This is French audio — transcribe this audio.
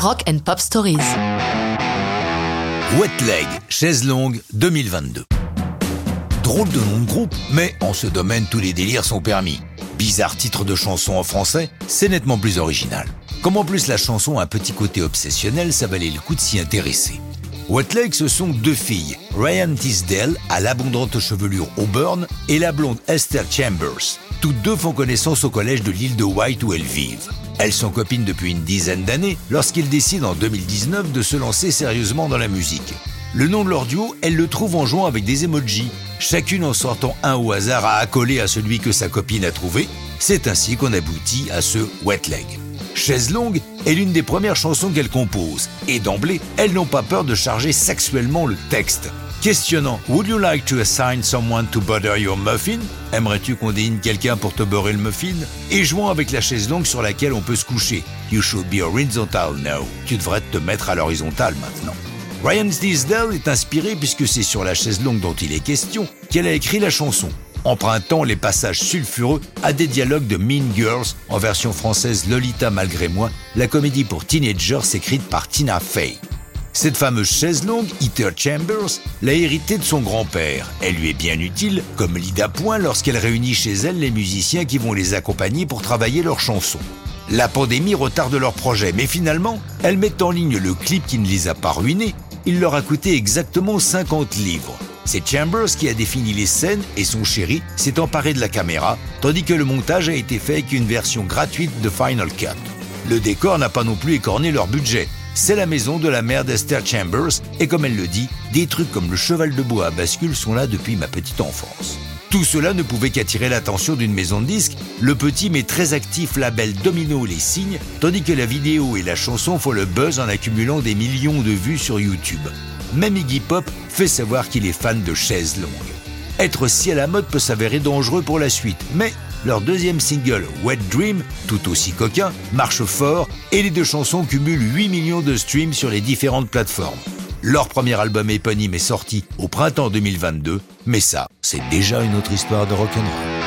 Rock and Pop Stories. Wet Leg, chaise longue 2022. Drôle de nom de groupe, mais en ce domaine tous les délires sont permis. Bizarre titre de chanson en français, c'est nettement plus original. Comme en plus la chanson a un petit côté obsessionnel, ça valait le coup de s'y intéresser. Wet Leg, ce sont deux filles, Ryan Tisdale, à l'abondante chevelure Auburn, et la blonde Esther Chambers. Toutes deux font connaissance au collège de l'île de White où elles vivent. Elles sont copines depuis une dizaine d'années lorsqu'ils décident en 2019 de se lancer sérieusement dans la musique. Le nom de leur duo, elles le trouvent en jouant avec des emojis, chacune en sortant un au hasard à accoler à celui que sa copine a trouvé. C'est ainsi qu'on aboutit à ce Wet Leg. Chaise longue est l'une des premières chansons qu'elles composent, et d'emblée, elles n'ont pas peur de charger sexuellement le texte. Questionnant Would you like to assign someone to butter your muffin? Aimerais-tu qu'on désigne quelqu'un pour te beurrer le muffin? Et jouant avec la chaise longue sur laquelle on peut se coucher. You should be horizontal now. Tu devrais te mettre à l'horizontale maintenant. Ryan Tisdale est inspiré puisque c'est sur la chaise longue dont il est question qu'elle a écrit la chanson, empruntant les passages sulfureux à des dialogues de Mean Girls en version française Lolita malgré moi, la comédie pour teenagers écrite par Tina Fey. Cette fameuse chaise longue, Heather Chambers, l'a héritée de son grand-père. Elle lui est bien utile comme lit d'appoint lorsqu'elle réunit chez elle les musiciens qui vont les accompagner pour travailler leurs chansons. La pandémie retarde leur projet, mais finalement, elle met en ligne le clip qui ne les a pas ruinés. Il leur a coûté exactement 50 livres. C'est Chambers qui a défini les scènes et son chéri s'est emparé de la caméra, tandis que le montage a été fait avec une version gratuite de Final Cut. Le décor n'a pas non plus écorné leur budget c'est la maison de la mère d'Esther Chambers, et comme elle le dit, des trucs comme le cheval de bois à bascule sont là depuis ma petite enfance. Tout cela ne pouvait qu'attirer l'attention d'une maison de disques, le petit mais très actif label Domino les signes, tandis que la vidéo et la chanson font le buzz en accumulant des millions de vues sur YouTube. Même Iggy Pop fait savoir qu'il est fan de chaises longues. Être si à la mode peut s'avérer dangereux pour la suite, mais leur deuxième single, Wet Dream, tout aussi coquin, marche fort et les deux chansons cumulent 8 millions de streams sur les différentes plateformes. Leur premier album éponyme est sorti au printemps 2022, mais ça, c'est déjà une autre histoire de rock'n'roll.